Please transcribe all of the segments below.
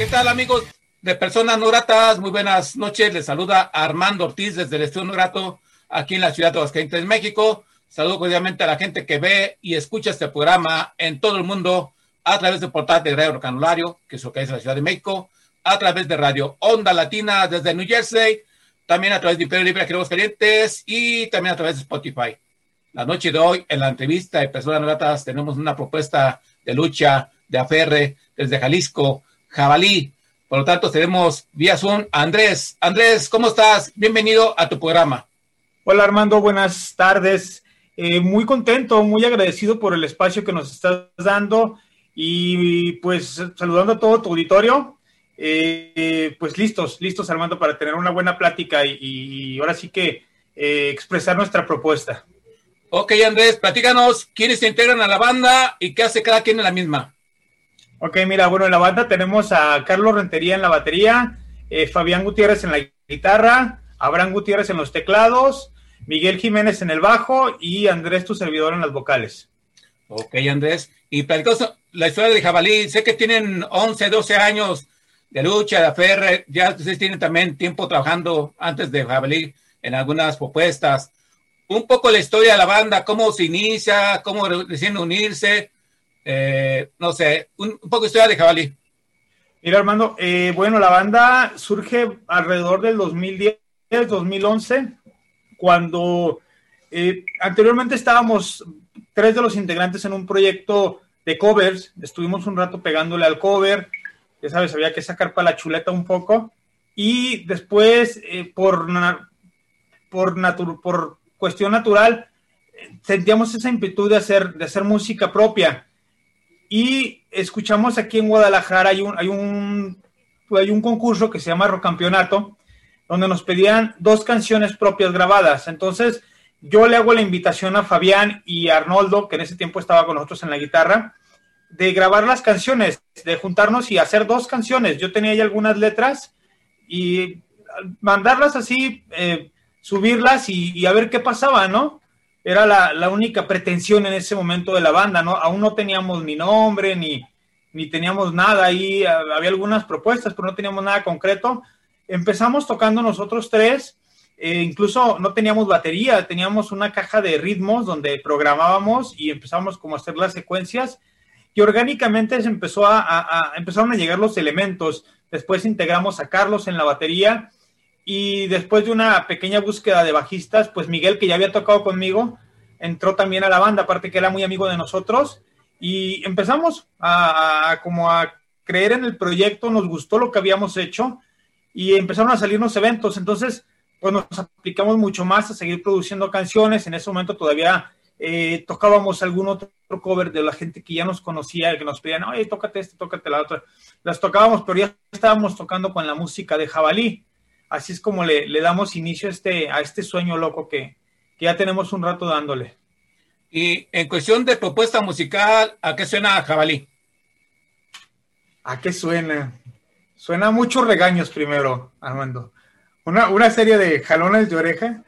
¿Qué tal amigos de Personas No Gratas? Muy buenas noches. Les saluda Armando Ortiz desde el Estudio No Grato aquí en la ciudad de Aguascalientes, México. Saludo cordialmente a la gente que ve y escucha este programa en todo el mundo a través del portal de Radio Canulario, que es lo que es la Ciudad de México, a través de Radio Onda Latina desde New Jersey, también a través de Imperio Libre aquí en Aguascalientes y también a través de Spotify. La noche de hoy, en la entrevista de Personas No Gratas, tenemos una propuesta de lucha de aferre desde Jalisco, Jabalí. Por lo tanto, tenemos vía Zoom a Andrés. Andrés, ¿cómo estás? Bienvenido a tu programa. Hola Armando, buenas tardes. Eh, muy contento, muy agradecido por el espacio que nos estás dando y pues saludando a todo tu auditorio. Eh, pues listos, listos Armando para tener una buena plática y, y ahora sí que eh, expresar nuestra propuesta. Ok, Andrés, platícanos quiénes se integran a la banda y qué hace cada quien en la misma. Ok, mira, bueno, en la banda tenemos a Carlos Rentería en la batería, eh, Fabián Gutiérrez en la guitarra, Abraham Gutiérrez en los teclados, Miguel Jiménez en el bajo y Andrés, tu servidor, en las vocales. Ok, Andrés. Y platicamos la historia de Jabalí. Sé que tienen 11, 12 años de lucha, de aferre. Ya ustedes tienen también tiempo trabajando antes de Jabalí en algunas propuestas. Un poco la historia de la banda, cómo se inicia, cómo deciden unirse eh, no sé, un, poco historia de Jabalí. Mira, Armando, eh, bueno, la banda surge alrededor del 2010, 2011, cuando eh, anteriormente estábamos tres de los integrantes en un proyecto de covers, estuvimos un rato pegándole al cover, ya sabes, había que sacar para la chuleta un poco, y después, eh, por, por, por cuestión natural, sentíamos esa inquietud de hacer, de hacer música propia y escuchamos aquí en Guadalajara, hay un, hay un, hay un concurso que se llama Rock Campeonato, donde nos pedían dos canciones propias grabadas. Entonces, yo le hago la invitación a Fabián y Arnoldo, que en ese tiempo estaba con nosotros en la guitarra, de grabar las canciones, de juntarnos y hacer dos canciones. Yo tenía ahí algunas letras y mandarlas así, eh, subirlas y, y, a ver qué pasaba, ¿no? Era la, la, única pretensión en ese momento de la banda, ¿no? Aún no teníamos ni nombre, ni, ni teníamos nada ahí, había algunas propuestas, pero no teníamos nada concreto. Empezamos tocando nosotros tres, eh, incluso no teníamos batería, teníamos una caja de ritmos donde programábamos y empezamos como a hacer las secuencias y orgánicamente se empezó a, a, empezaron a llegar los elementos. Después integramos a Carlos en la batería y después de una pequeña búsqueda de bajistas, pues Miguel, que ya había tocado conmigo, entró también a la banda, aparte que era muy amigo de nosotros, y empezamos a, como a creer en el proyecto, nos gustó lo que habíamos hecho y empezaron a salirnos eventos, entonces pues nos aplicamos mucho más a seguir produciendo canciones, en ese momento todavía eh, tocábamos algún otro cover de la gente que ya nos conocía, que nos pedían, oye, tócate este, tócate la otra, las tocábamos, pero ya estábamos tocando con la música de Jabalí, así es como le, le damos inicio a este, a este sueño loco que, que, ya tenemos un rato dándole. Y en cuestión de propuesta musical, ¿a qué suena Jabalí? ¿A qué suena? Suena a muchos regaños primero, Armando. Una, una serie de jalones de oreja.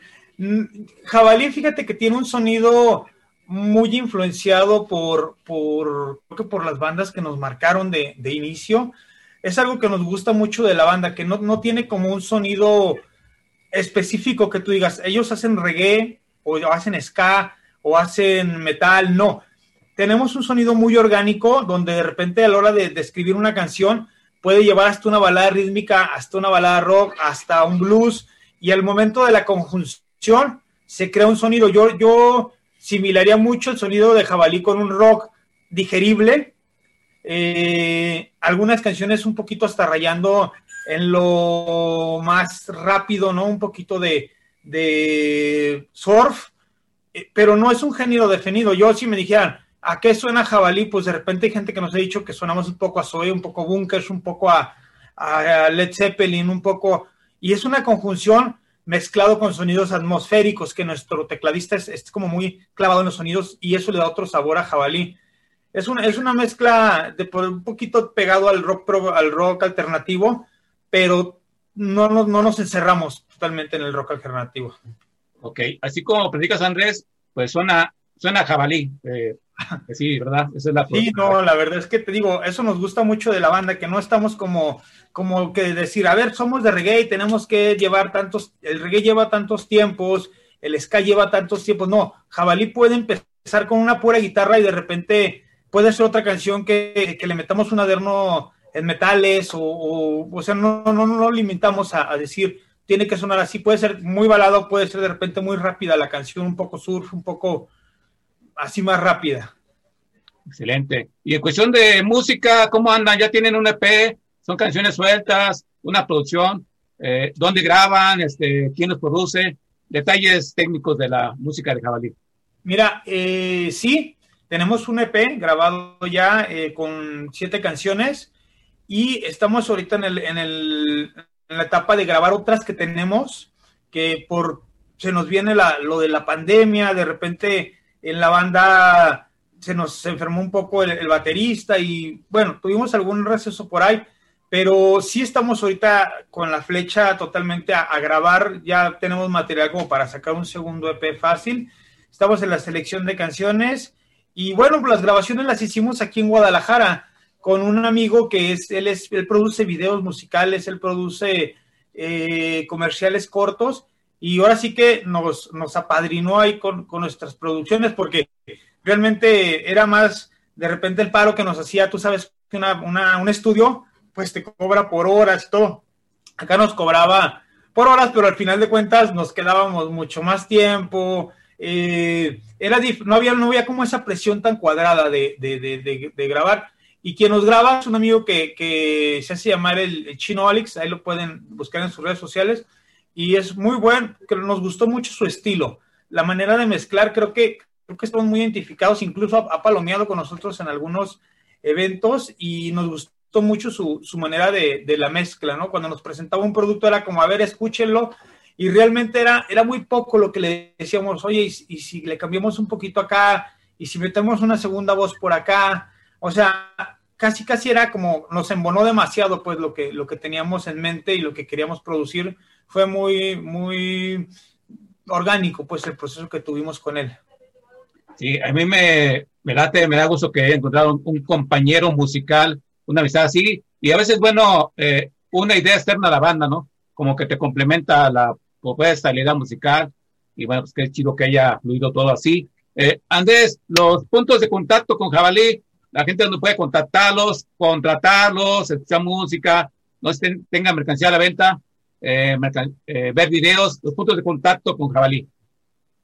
Jabalí, fíjate que tiene un sonido muy influenciado por, por, creo que por las bandas que nos marcaron de, de inicio es algo que nos gusta mucho de la banda, que no, no, tiene como un sonido específico que tú digas, ellos hacen reggae o hacen ska o hacen metal, no. Tenemos un sonido muy orgánico donde de repente a la hora de, de escribir una canción puede llevar hasta una balada rítmica, hasta una balada rock, hasta un blues y al momento de la conjunción se crea un sonido. Yo, yo similaría mucho el sonido de jabalí con un rock digerible, eh, algunas canciones un poquito hasta rayando en lo más rápido, ¿no? Un poquito de, surf, eh, pero no es un género definido. Yo si me dijeran, ¿A qué suena jabalí? Pues de repente hay gente que nos ha dicho que sonamos un poco a Zoe, un poco a Bunkers, un poco a, a Led Zeppelin, un poco... Y es una conjunción mezclado con sonidos atmosféricos, que nuestro tecladista es, como muy clavado en los sonidos y eso le da otro sabor a jabalí. Es una, es una mezcla de por un poquito pegado al rock, al rock alternativo, pero no, no, no nos encerramos totalmente en el rock alternativo. Ok, así como predicas Andrés, pues suena, suena jabalí. Eh, sí, ¿verdad? Esa es la Sí, no, la verdad es que te digo, eso nos gusta mucho de la banda, que no estamos como como que decir, a ver, somos de reggae y tenemos que llevar tantos, el reggae lleva tantos tiempos, el ska lleva tantos tiempos. No, Jabalí puede empezar con una pura guitarra y de repente puede ser otra canción que, le metamos un adorno en metales o, o, sea, no, no, no limitamos a, decir, tiene que sonar así, puede ser muy balado, puede ser de repente muy rápida la canción, un poco surf, un poco así más rápida. Excelente. Y en cuestión de música, ¿cómo andan? ¿Ya tienen un EP? son canciones sueltas, una producción, eh, dónde graban, este, quién los produce, detalles técnicos de la música de Jabalí. Mira, eh, sí, tenemos un EP grabado ya eh, con siete canciones y estamos ahorita en, el, en, el, en, la etapa de grabar otras que tenemos, que por se nos viene la, lo de la pandemia, de repente en la banda se nos enfermó un poco el, el baterista y bueno, tuvimos algún receso por ahí, pero sí estamos ahorita con la flecha totalmente a, grabar, ya tenemos material como para sacar un segundo EP fácil, estamos en la selección de canciones y bueno, las grabaciones las hicimos aquí en Guadalajara con un amigo que es, él, es, él produce videos musicales, él produce eh, comerciales cortos y ahora sí que nos, nos apadrinó ahí con, con nuestras producciones porque realmente era más de repente el paro que nos hacía, tú sabes, una, una, un estudio pues te cobra por horas todo. Acá nos cobraba por horas, pero al final de cuentas nos quedábamos mucho más tiempo. Eh, era no había no había como esa presión tan cuadrada de, de, grabar. Y quien nos graba es un amigo que, se hace llamar el, chino Alex ahí lo pueden buscar en sus redes sociales. Y es muy bueno que nos gustó mucho su estilo la manera de mezclar. Creo que creo que estamos muy identificados incluso ha, ha palomeado con nosotros en algunos eventos y nos gustó mucho su, su manera de, de, la mezcla, ¿no? Cuando nos presentaba un producto era como, a ver, escúchenlo, y realmente era, era muy poco lo que le decíamos, oye, y, si le cambiamos un poquito acá, y si metemos una segunda voz por acá, o sea, casi casi era como, nos embonó demasiado, pues, lo que, lo que teníamos en mente y lo que queríamos producir, fue muy, muy orgánico, pues, el proceso que tuvimos con él. Sí, a mí me, me, late, me da gusto que haya encontrado un compañero musical una amistad así, y a veces, bueno, eh, una idea externa a la banda, ¿no? Como que te complementa la propuesta, la idea musical, y bueno, pues qué chido que haya fluido todo así. Eh, Andrés, los puntos de contacto con Jabalí, la gente donde puede contactarlos, contratarlos, escuchar música, no tenga mercancía a la venta, eh, ver videos, los puntos de contacto con Jabalí.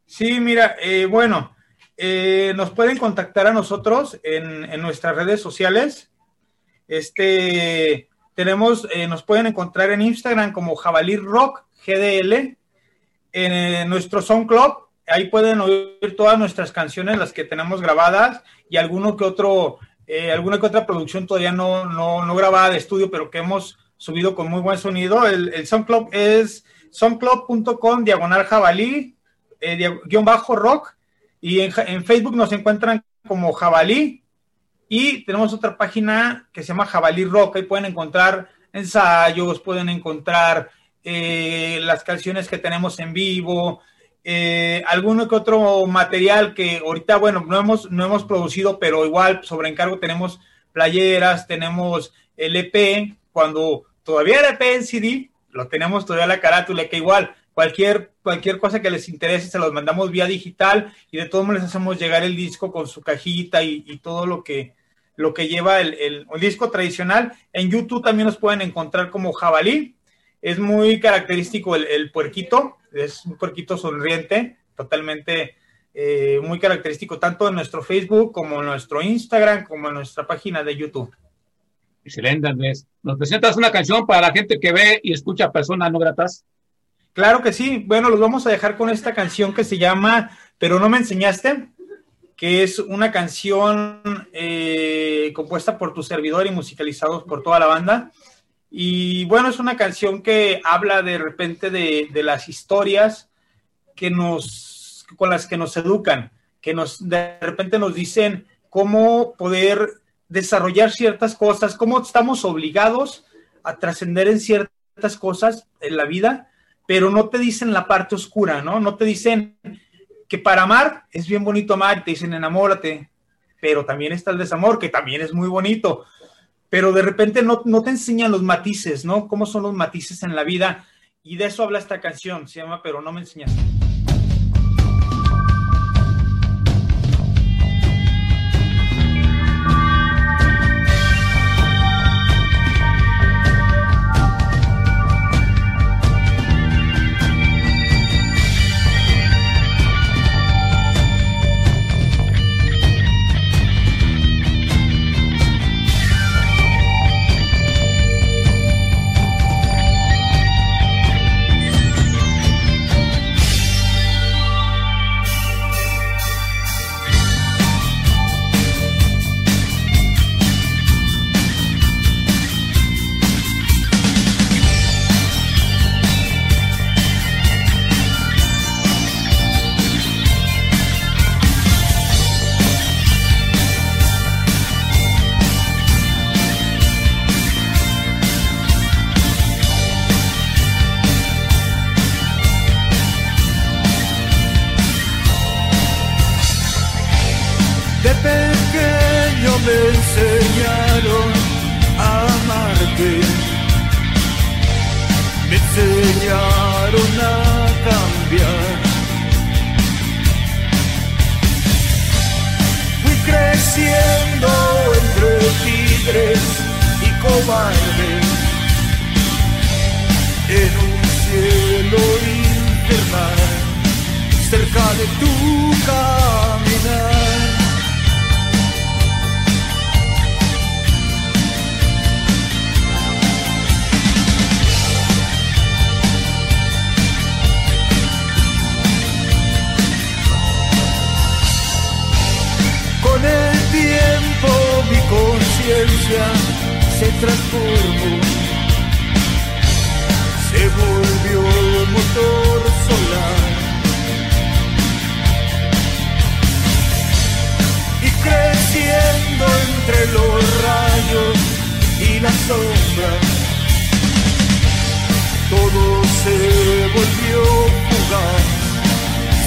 Sí, mira, bueno, nos pueden contactar a nosotros en, en, nuestras redes sociales. Este, tenemos, eh, nos pueden encontrar en Instagram como Jabalí Rock GDL, en eh, nuestro SoundCloud, ahí pueden oír todas nuestras canciones, las que tenemos grabadas y alguno que otro, eh, alguna que otra producción todavía no, no, no, grabada de estudio, pero que hemos subido con muy buen sonido. El, el SoundCloud es soundcloud.com diagonal jabalí, guion bajo rock, y en Facebook nos encuentran como jabalí y tenemos otra página que se llama Jabalí Rock. Ahí pueden encontrar ensayos, pueden encontrar eh, las canciones que tenemos en vivo, eh, alguno que otro material que ahorita, bueno, no hemos, no hemos producido, pero igual sobre encargo tenemos playeras, tenemos el EP, cuando todavía era EP en CD, lo tenemos todavía la carátula, que igual cualquier, cualquier cosa que les interese se los mandamos vía digital y de todos modos les hacemos llegar el disco con su cajita y todo lo que, lo que lleva el, disco tradicional. En YouTube también nos pueden encontrar como jabalí. Es muy característico el, puerquito, es un puerquito sonriente, totalmente eh, muy característico tanto en nuestro Facebook como en nuestro Instagram, como en nuestra página de YouTube. Excelente, Andrés. ¿Nos presentas una canción para la gente que ve y escucha personas no gratas? Claro que sí. Bueno, los vamos a dejar con esta canción que se llama Pero no me enseñaste. que es una canción eh, compuesta por tu servidor y musicalizados por toda la banda. Y bueno, es una canción que habla de repente de, de las historias que nos, con las que nos educan, que nos de repente nos dicen cómo poder desarrollar ciertas cosas, cómo estamos obligados a trascender en ciertas cosas en la vida, pero no te dicen la parte oscura, ¿no? No te dicen que para amar es bien bonito amar, te dicen enamórate, pero también está el desamor, que también es muy bonito, pero de repente no, no te enseñan los matices, ¿no? Cómo son los matices en la vida, y de eso habla esta canción, se llama Pero no me enseñaste.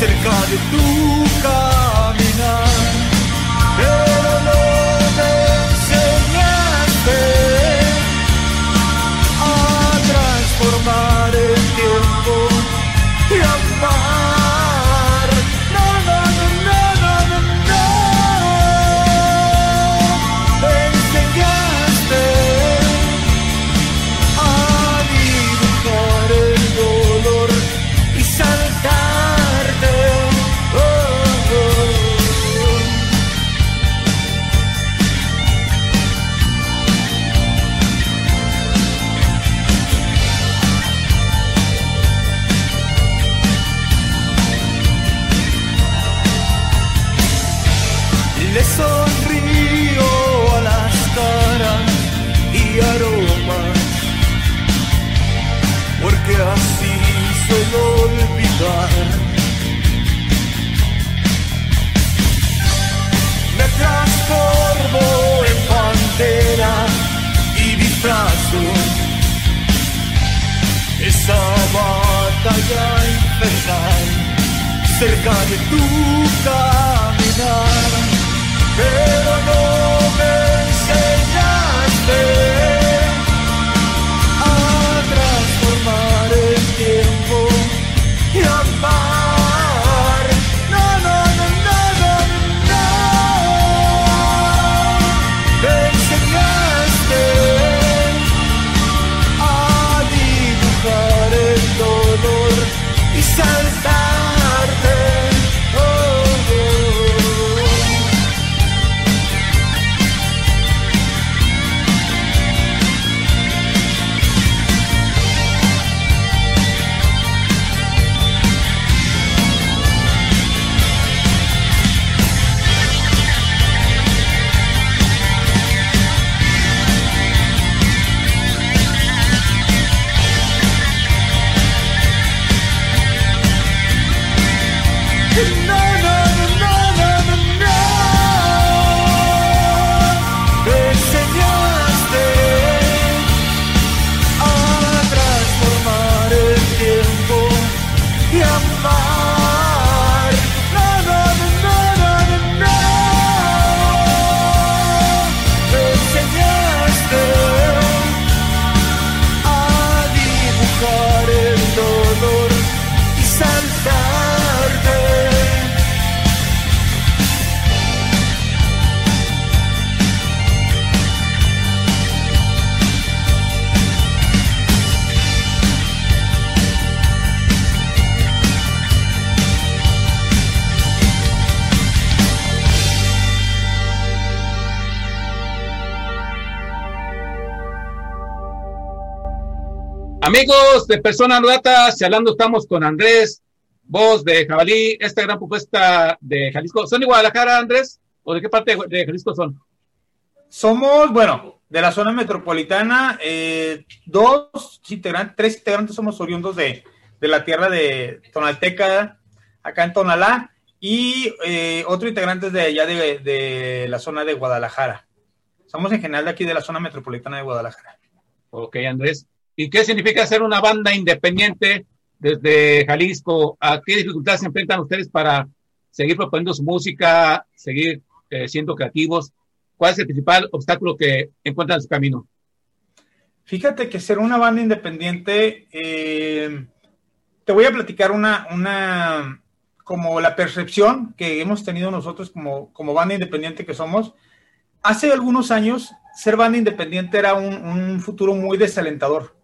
misericordia tu cara. Esa batalla infernal cerca de tu caminar, pero no me enseñaste. Amigos de Personas Gratas, hablando estamos con Andrés, voz de Jabalí, esta gran propuesta de Jalisco. ¿Son de Guadalajara, Andrés? ¿O de qué parte de Jalisco son? Somos, bueno, de la zona metropolitana, eh, dos integrantes, tres integrantes somos oriundos de, de la tierra de Tonalteca, acá en Tonalá, y eh, otro integrante de allá de, de, la zona de Guadalajara. Somos en general de aquí de la zona metropolitana de Guadalajara. Ok, Andrés. ¿Y qué significa ser una banda independiente desde Jalisco? ¿A qué dificultades se enfrentan ustedes para seguir proponiendo su música, seguir eh, siendo creativos? ¿Cuál es el principal obstáculo que encuentran en su camino? Fíjate que ser una banda independiente, eh, te voy a platicar una, una, como la percepción que hemos tenido nosotros como, como banda independiente que somos. Hace algunos años, ser banda independiente era un, un futuro muy desalentador,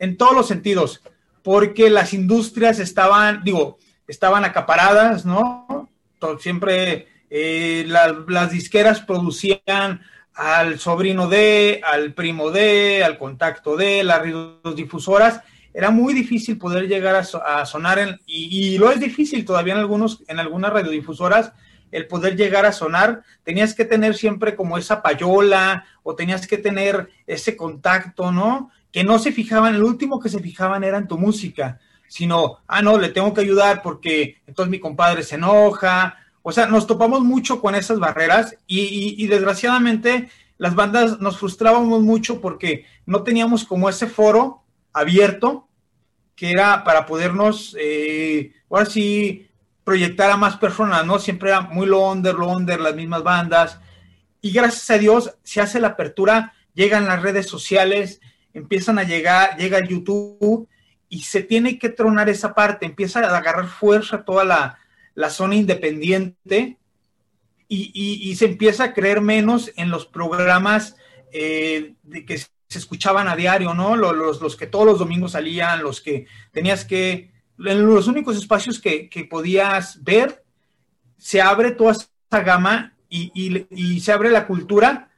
en todos los sentidos, porque las industrias estaban, digo, estaban acaparadas, ¿no? Siempre eh, la, las disqueras producían al sobrino de, al primo de, al contacto de, las radiodifusoras era muy difícil poder llegar a, sonar, en, y, lo es difícil todavía en, algunos, en algunas radiodifusoras, el poder llegar a sonar, tenías que tener siempre como esa payola o tenías que tener ese contacto, ¿no? Que no se fijaban, el último que se fijaban era en tu música, sino, ah, no, le tengo que ayudar porque entonces mi compadre se enoja. O sea, nos topamos mucho con esas barreras y, y desgraciadamente las bandas nos frustrábamos mucho porque no teníamos como ese foro abierto, que era para podernos, eh, ahora sí, proyectar a más personas, ¿no? Siempre era muy lo under, lo under, las mismas bandas. Y gracias a Dios se hace la apertura, llegan las redes sociales, empiezan a llegar, llega YouTube y se tiene que tronar esa parte, empieza a agarrar fuerza toda la, la zona independiente y, y, se empieza a creer menos en los programas eh, de que se escuchaban a diario, ¿no? Los, los, que todos los domingos salían, los que tenías que, en los únicos espacios que, podías ver, se abre toda esa gama y, se abre la cultura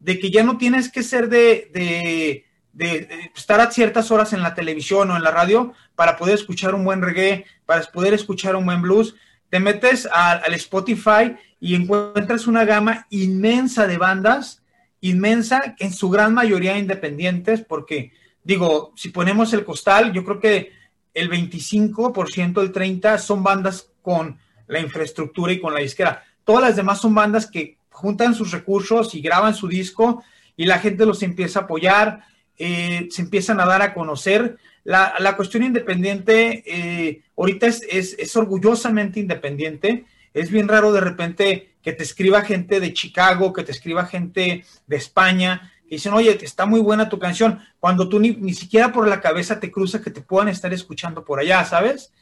de que ya no tienes que ser de, estar a ciertas horas en la televisión o en la radio para poder escuchar un buen reggae, para poder escuchar un buen blues. Te metes al Spotify y encuentras una gama inmensa de bandas inmensa, en su gran mayoría independientes, porque digo, si ponemos el costal, yo creo que el 25%, el 30% son bandas con la infraestructura y con la disquera. Todas las demás son bandas que juntan sus recursos y graban su disco y la gente los empieza a apoyar, eh, se empiezan a dar a conocer. La, la cuestión independiente eh, ahorita es, es, es orgullosamente independiente. Es bien raro de repente que te escriba gente de Chicago, que te escriba gente de España, que dicen, oye, está muy buena tu canción, cuando tú ni, siquiera por la cabeza te cruza que te puedan estar escuchando por allá, ¿sabes?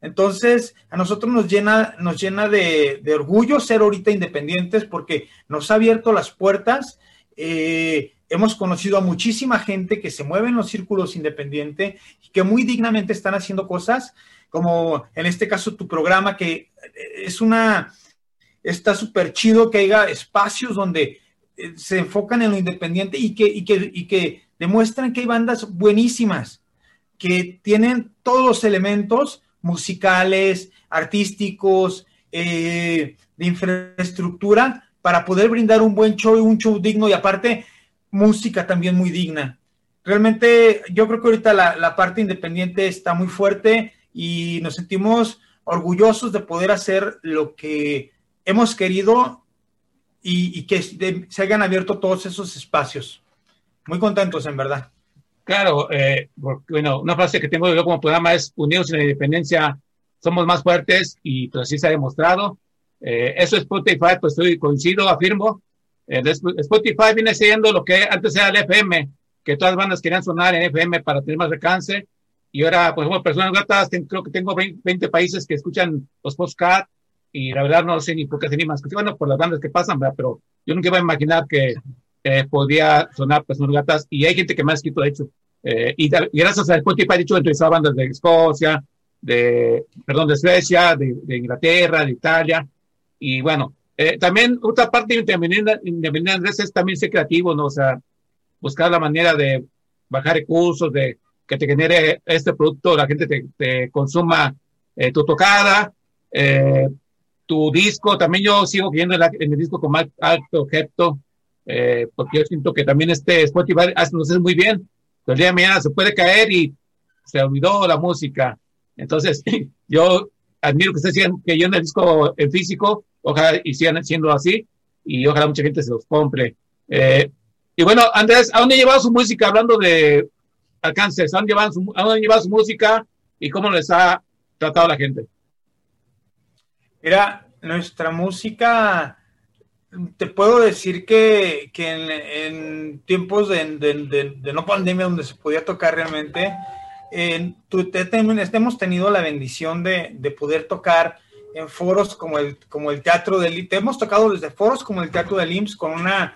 Entonces, a nosotros nos llena, nos llena de, orgullo ser ahorita independientes porque nos ha abierto las puertas. Eh, hemos conocido a muchísima gente que se mueve en los círculos independientes y que muy dignamente están haciendo cosas, como en este caso tu programa, que es una, está súper chido que haya espacios donde eh, se enfocan en lo independiente y que, y que, y que demuestran que hay bandas buenísimas, que tienen todos los elementos musicales, artísticos, eh, de infraestructura para poder brindar un buen show y un show digno. Y aparte música también muy digna. Realmente yo creo que ahorita la, parte independiente está muy fuerte y nos sentimos orgullosos de poder hacer lo que hemos querido y, que se hayan abierto todos esos espacios. Muy contentos, en verdad. Claro, eh, bueno, una frase que tengo yo como programa es unidos en la independencia, somos más fuertes y pues así se ha demostrado. Eh, eso es Spotify, pues estoy coincido, afirmo. Eh, Spotify viene siendo lo que antes era el FM, que todas las bandas querían sonar en FM para tener más alcance. Y ahora, por ejemplo, personas gatas, creo que tengo 20, países que escuchan los podcasts y la verdad no sé ni por qué se ni más. Bueno, por las bandas que pasan, ¿verdad? Pero yo nunca iba a imaginar que eh, podía sonar personas gatas y hay gente que me ha escrito, de hecho. Eh, y, gracias a Spotify, de hecho, entrevistado bandas de Escocia, de, perdón, de Suecia, de, de Inglaterra, de Italia. Y bueno, eh, también otra parte independiente, independiente es también ser creativo, ¿no? O sea, buscar la manera de bajar recursos, de que te genere este producto, la gente te, consuma eh, tu tocada, eh, tu disco. También yo sigo viendo en, el disco con Alto Objeto, eh, porque yo siento que también este Spotify hace, nos hace muy bien. El día de mañana se puede caer y se olvidó la música. Entonces, yo admiro que ustedes sigan en el disco en físico, ojalá y sigan siendo así, y ojalá mucha gente se los compre. y bueno, Andrés, ¿a dónde ha llevado su música? Hablando de alcances, han llevado su, han llevado su música y cómo les ha tratado la gente? Mira, nuestra música, te puedo decir que, que en, tiempos de, no pandemia donde se podía tocar realmente, en, hemos tenido la bendición de, poder tocar en foros como el, como el Teatro del Hemos tocado desde foros como el Teatro del IMSS con una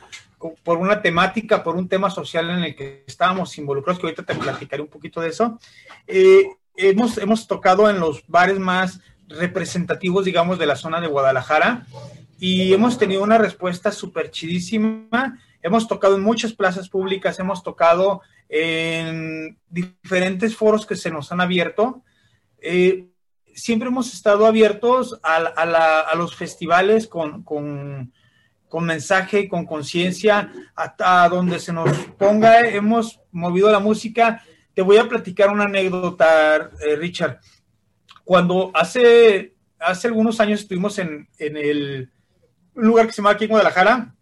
por una temática, por un tema social en el que estábamos involucrados, que ahorita te platicaré un poquito de eso. Eh, hemos, hemos tocado en los bares más representativos, digamos, de la zona de Guadalajara y hemos tenido una respuesta súper chidísima. Hemos tocado en muchas plazas públicas, hemos tocado en diferentes foros que se nos han abierto. Eh, siempre hemos estado abiertos a, los festivales con, con con mensaje, con conciencia, hasta donde se nos ponga. Hemos movido la música. Te voy a platicar una anécdota, eh, Richard. Cuando hace, algunos años estuvimos en, el un lugar que se llama aquí en Guadalajara,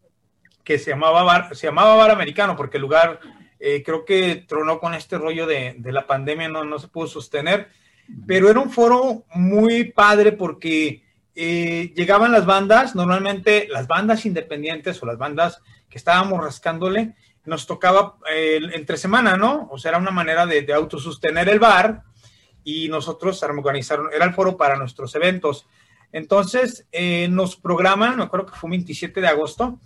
que se llamaba Bar, se llamaba Bar Americano, porque el lugar eh, creo que tronó con este rollo de, de la pandemia, no, no se pudo sostener, pero era un foro muy padre porque eh, llegaban las bandas, normalmente las bandas independientes o las bandas que estábamos rascándole, nos tocaba eh, entre semana, ¿no? O sea, era una manera de, de autosostener el bar y nosotros organizaron, era el foro para nuestros eventos. Entonces, eh, nos programan, me acuerdo que fue 27 de agosto,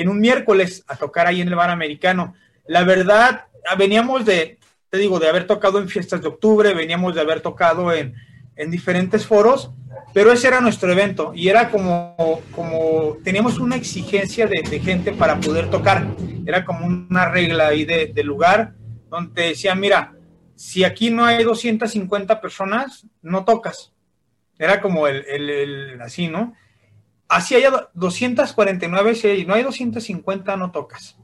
en un miércoles a tocar ahí en el bar americano. La verdad, veníamos de, te digo, de haber tocado en fiestas de octubre, veníamos de haber tocado en, en diferentes foros, pero ese era nuestro evento y era como, como teníamos una exigencia de, gente para poder tocar, era como una regla ahí de, lugar donde decía, mira, si aquí no hay 250 personas, no tocas. Era como el, el, así, ¿no? Así hay 249, si no hay 250, no tocas.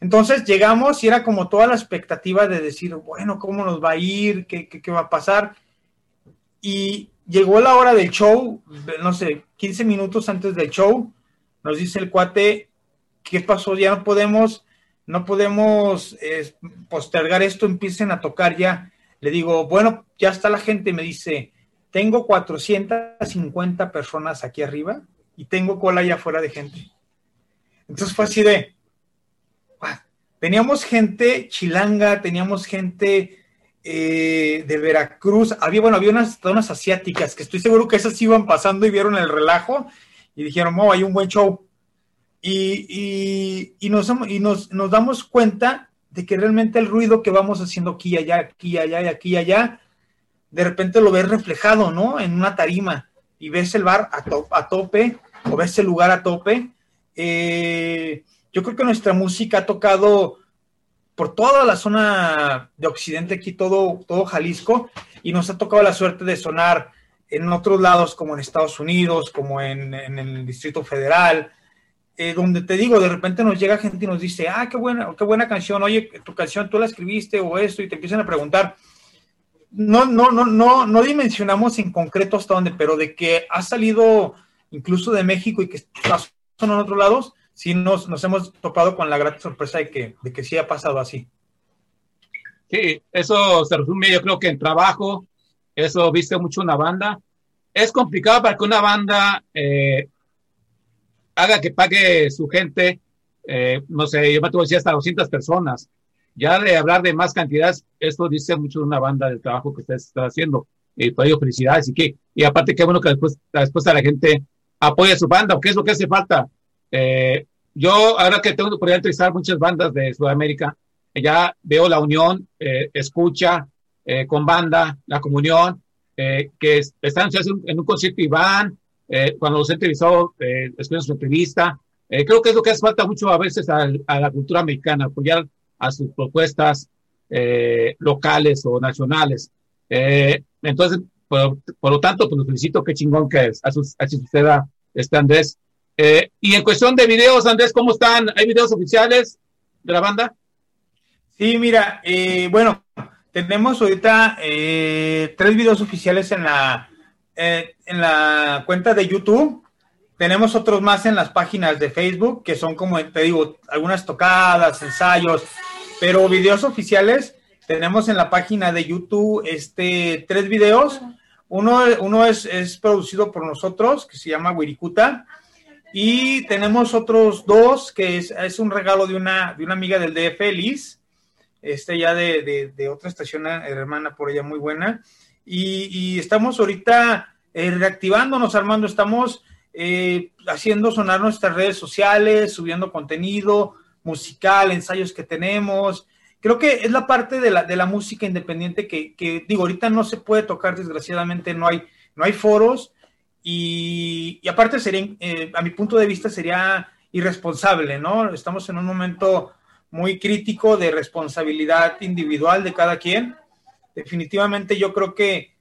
Entonces llegamos y era como toda la expectativa de decir, bueno, ¿cómo nos va a ir? ¿Qué, qué, qué va a pasar? Y llegó la hora del show, no sé, 15 minutos antes del show, nos dice el cuate, ¿qué pasó? Ya no podemos, no podemos postergar esto, empiecen a tocar ya. Le digo, bueno, ya está la gente, me dice, tengo 450 personas aquí arriba y tengo cola allá afuera de gente. Entonces fue así de, teníamos gente chilanga, teníamos gente eh, de Veracruz, había, bueno, había unas, unas asiáticas que estoy seguro que esas iban pasando y vieron el relajo y dijeron, oh, hay un buen show. Y, y, nos, y nos, damos cuenta de que realmente el ruido que vamos haciendo aquí y allá, aquí y allá y aquí y allá, de repente lo ves reflejado, ¿no? En una tarima y ves el bar a tope ves el lugar a tope. Eh, yo creo que nuestra música ha tocado por toda la zona de Occidente, aquí todo, todo Jalisco, y nos ha tocado la suerte de sonar en otros lados, como en Estados Unidos, como en, el Distrito Federal, eh, donde te digo, de repente nos llega gente y nos dice, ah, qué buena, qué buena canción, oye, tu canción tú la escribiste o esto, y te empiezan a preguntar. No, no, no, no, no dimensionamos en concreto hasta dónde, pero de que ha salido incluso de México y que está en otros lados, sí nos, nos hemos topado con la grata sorpresa de que, de que sí ha pasado así. Sí, eso se resume, yo creo que en trabajo, eso viste mucho una banda. Es complicado para que una banda eh, haga que pague su gente, eh, no sé, yo me tuve decir hasta 200 personas. Ya de hablar de más cantidades, esto dice mucho de una banda del trabajo que ustedes están haciendo. Y por ello, felicidades. Y, que, y aparte, qué bueno que después, después la gente apoye a su banda, porque es lo que hace falta. Eh, yo, ahora que tengo por entrevistar muchas bandas de Sudamérica, ya veo la unión, eh, escucha eh, con banda, la comunión, que están en un concierto y van, cuando los he entrevistado, escuchan su entrevista. creo que es lo que hace falta mucho a veces a, la cultura americana, apoyar a sus propuestas. eh, locales o nacionales. Eh, entonces, por, lo tanto, pues lo felicito, qué chingón que así, así suceda este Andrés. Eh, y en cuestión de videos, Andrés, ¿cómo están? ¿Hay videos oficiales de la banda? Sí, mira, bueno, tenemos ahorita tres videos oficiales en la, en la cuenta de YouTube. Tenemos otros más en las páginas de Facebook, que son como, te digo, algunas tocadas, ensayos, pero videos oficiales tenemos en la página de YouTube este, tres videos. Uno, uno es, es, producido por nosotros, que se llama Wirikuta. Y tenemos otros dos, que es, es, un regalo de una, de una amiga del DF, Liz, este ya de, de, de otra estación hermana por ella muy buena. Y, y estamos ahorita eh, reactivándonos, Armando, estamos eh, haciendo sonar nuestras redes sociales, subiendo contenido, musical, ensayos que tenemos. Creo que es la parte de la, de la música independiente que, que, digo, ahorita no se puede tocar, desgraciadamente, no hay, no hay foros y, y aparte sería, eh, a mi punto de vista, sería irresponsable, ¿no? Estamos en un momento muy crítico de responsabilidad individual de cada quien. Definitivamente yo creo que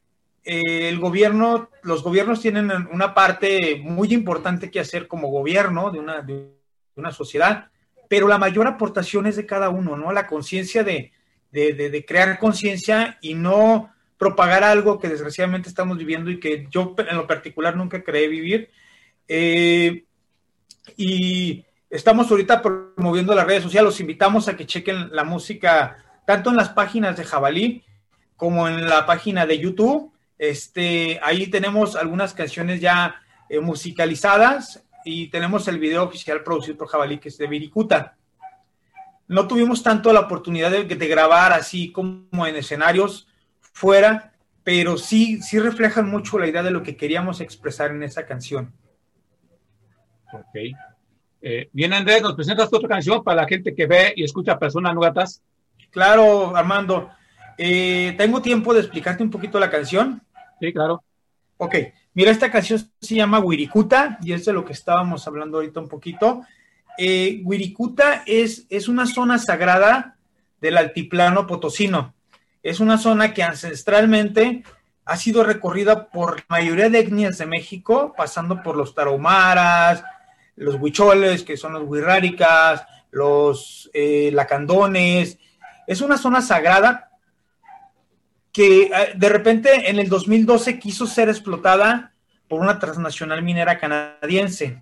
eh, el gobierno, los gobiernos tienen una parte muy importante que hacer como gobierno de una, de una sociedad pero la mayor aportación es de cada uno, ¿no? La conciencia de, crear conciencia y no propagar algo que desgraciadamente estamos viviendo y que yo en lo particular nunca creé vivir. Eh, y estamos ahorita promoviendo las redes sociales, los invitamos a que chequen la música tanto en las páginas de Jabalí como en la página de YouTube. Este, ahí tenemos algunas canciones ya eh, musicalizadas y tenemos el video oficial producido por Jabalí, que es de Viricuta. No tuvimos tanto la oportunidad de, grabar así como en escenarios fuera, pero sí, sí reflejan mucho la idea de lo que queríamos expresar en esa canción. Ok. Eh, bien, Andrés, ¿nos presentas otra canción para la gente que ve y escucha personas nuevas? Claro, Armando. Eh, ¿Tengo tiempo de explicarte un poquito la canción? Sí, claro. Ok, mira, esta canción se llama Wirikuta y es de lo que estábamos hablando ahorita un poquito. Eh, Wirikuta es, es una zona sagrada del altiplano potosino. Es una zona que ancestralmente ha sido recorrida por la mayoría de etnias de México, pasando por los tarahumaras, los huicholes, que son los huirráricas, los eh, lacandones. Es una zona sagrada que eh, de repente en el 2012 quiso ser explotada por una transnacional minera canadiense.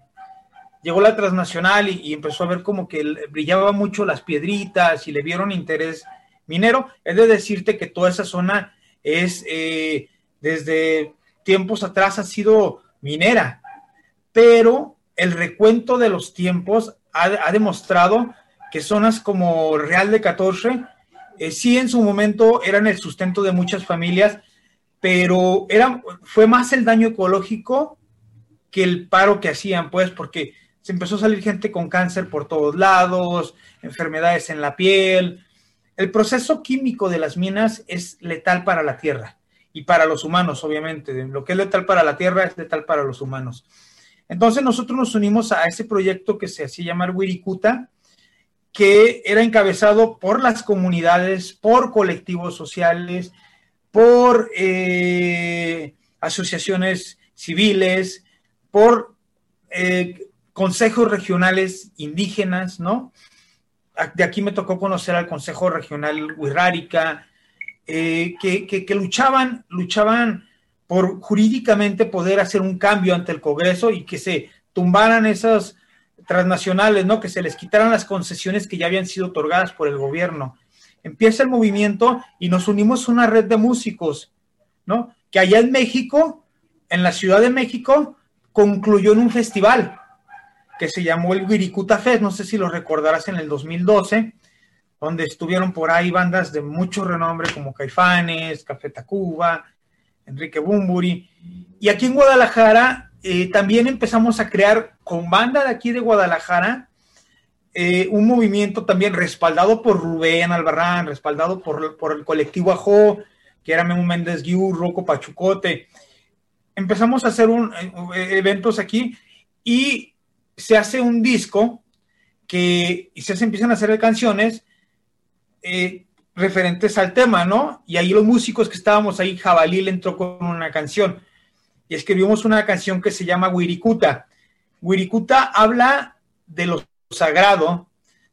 Llegó la transnacional y, empezó a ver como que brillaba mucho las piedritas y le vieron interés minero. Es de decirte que toda esa zona es, eh, desde tiempos atrás ha sido minera, pero el recuento de los tiempos ha, ha demostrado que zonas como Real de 14 eh, sí en su momento eran el sustento de muchas familias, pero era, fue más el daño ecológico que el paro que hacían, pues, porque se empezó a salir gente con cáncer por todos lados, enfermedades en la piel. El proceso químico de las minas es letal para la tierra y para los humanos, obviamente. Lo que es letal para la tierra es letal para los humanos. Entonces nosotros nos unimos a ese proyecto que se hacía llamar Wirikuta, que era encabezado por las comunidades, por colectivos sociales, por eh, asociaciones civiles, por eh, consejos regionales indígenas, ¿no? De aquí me tocó conocer al Consejo Regional Huirrárica, eh, que, que, luchaban, luchaban por jurídicamente poder hacer un cambio ante el Congreso y que se tumbaran esas transnacionales, ¿no? Que se les quitaran las concesiones que ya habían sido otorgadas por el gobierno. Empieza el movimiento y nos unimos a una red de músicos, ¿no? Que allá en México, en la Ciudad de México, concluyó en un festival que se llamó el Wirikuta Fest, no sé si lo recordarás en el 2012, donde estuvieron por ahí bandas de mucho renombre como Caifanes, Café Tacuba, Enrique Bumburi. Y aquí en Guadalajara eh, también empezamos a crear con banda de aquí de Guadalajara eh, un movimiento también respaldado por Rubén Albarrán, respaldado por, el colectivo Ajo, que era Memo Méndez Guiú, Rocco Pachucote. Empezamos a hacer un, eh, eventos aquí y se hace un disco que y se empiezan a hacer canciones referentes al tema, ¿no? Y ahí los músicos que estábamos ahí, Jabalí le entró con una canción escribimos una canción que se llama Wirikuta. Wirikuta habla de lo sagrado,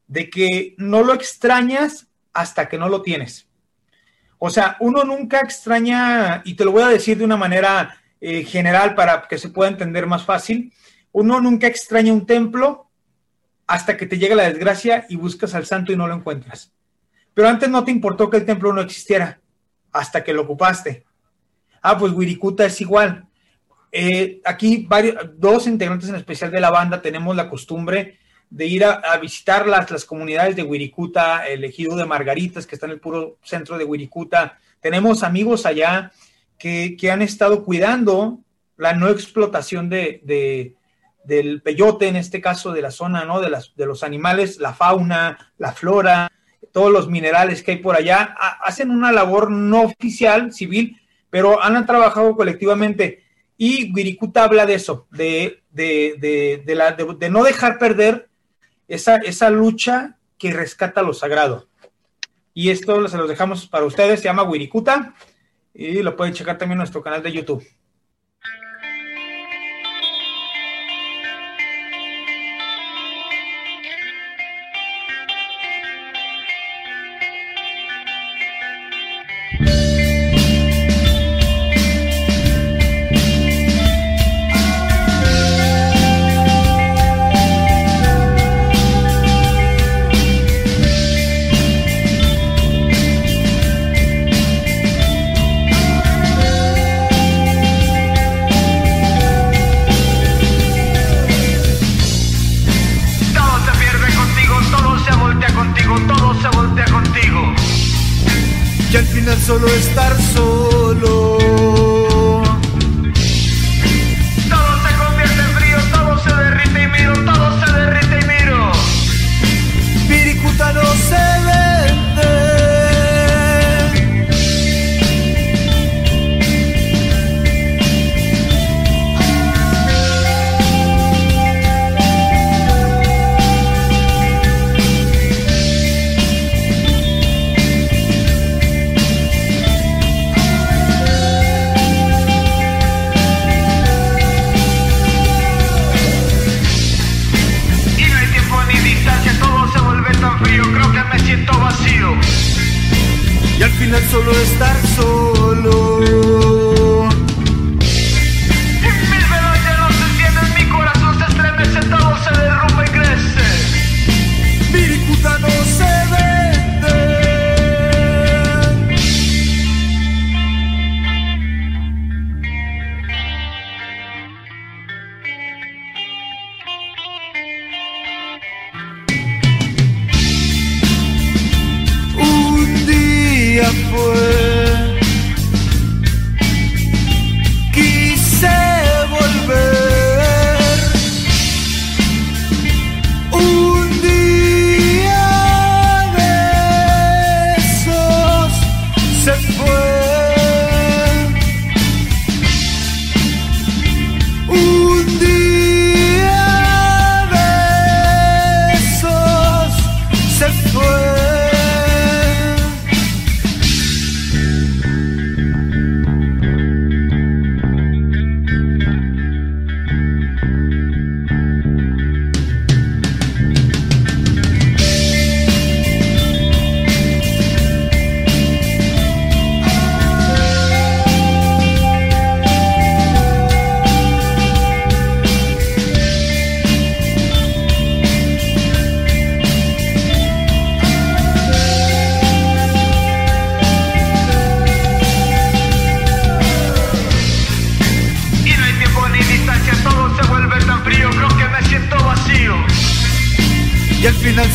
de que no lo extrañas hasta que no lo tienes. O sea, uno nunca extraña, y te lo voy a decir de una manera eh, general para que se pueda entender más fácil, uno nunca extraña un templo hasta que te llega la desgracia y buscas al santo y no lo encuentras. Pero antes no te importó que el templo no existiera, hasta que lo ocupaste. Ah, pues Wirikuta es igual. Eh, aquí varios, dos integrantes en especial de la banda tenemos la costumbre de ir a, visitar las, las, comunidades de Wirikuta, el ejido de Margaritas, que está en el puro centro de Wirikuta. Tenemos amigos allá que, que han estado cuidando la no explotación de, de, del peyote, en este caso de la zona, ¿no? De, las, de los animales, la fauna, la flora, todos los minerales que hay por allá. hacen una labor no oficial, civil, pero han trabajado colectivamente. Y Wirikuta habla de eso, de, de, de, la, de, no dejar perder esa, esa lucha que rescata lo sagrado. Y esto se los dejamos para ustedes, se llama Wirikuta y lo pueden checar también en nuestro canal de YouTube.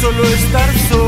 solo estar solo.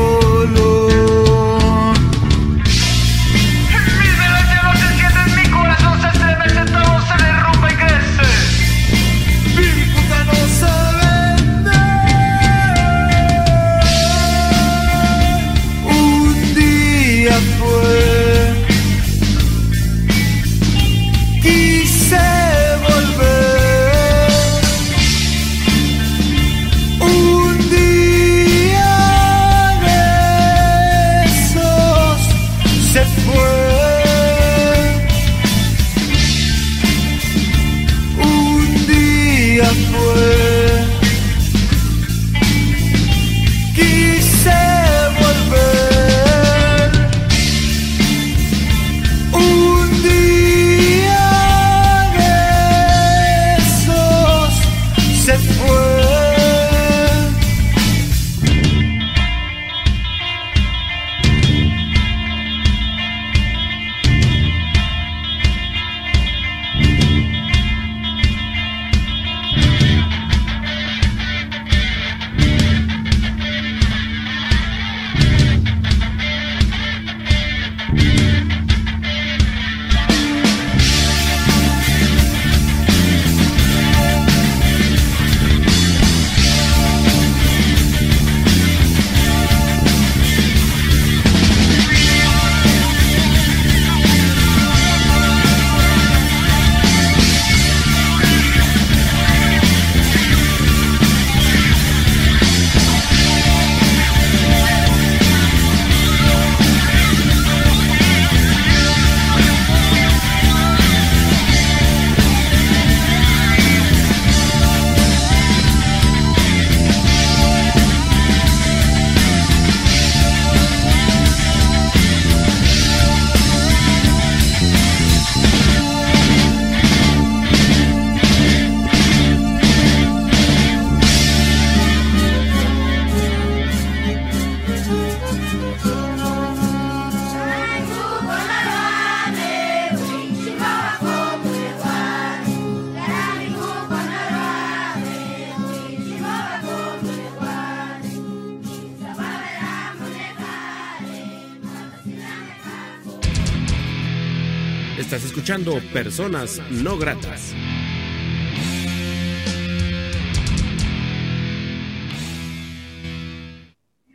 Personas No Gratas.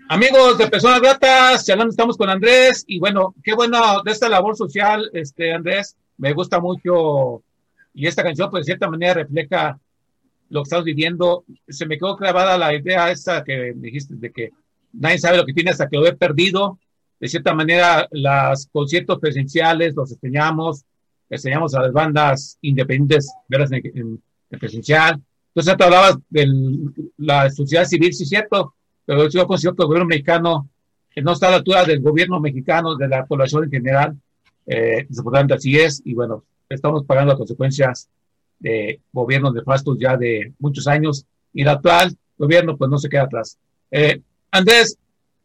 Amigos de Personas Gratas, charlando estamos con Andrés y bueno, qué bueno de esta labor social, este Andrés, me gusta mucho y esta canción pues de cierta manera refleja lo que estamos viviendo. Se me quedó clavada la idea esta que dijiste de que nadie sabe lo que tiene hasta que lo ve perdido. De cierta manera, los conciertos presenciales los enseñamos, enseñamos a las bandas independientes verlas en, en, en presencial. Entonces, te hablabas de la sociedad civil, sí, cierto, pero yo considero que el gobierno mexicano no está a la altura del gobierno mexicano, de la población en general. Eh, desafortunadamente así es, y bueno, estamos pagando las consecuencias de gobiernos nefastos ya de muchos años, y el actual gobierno pues no se queda atrás. Eh, Andrés,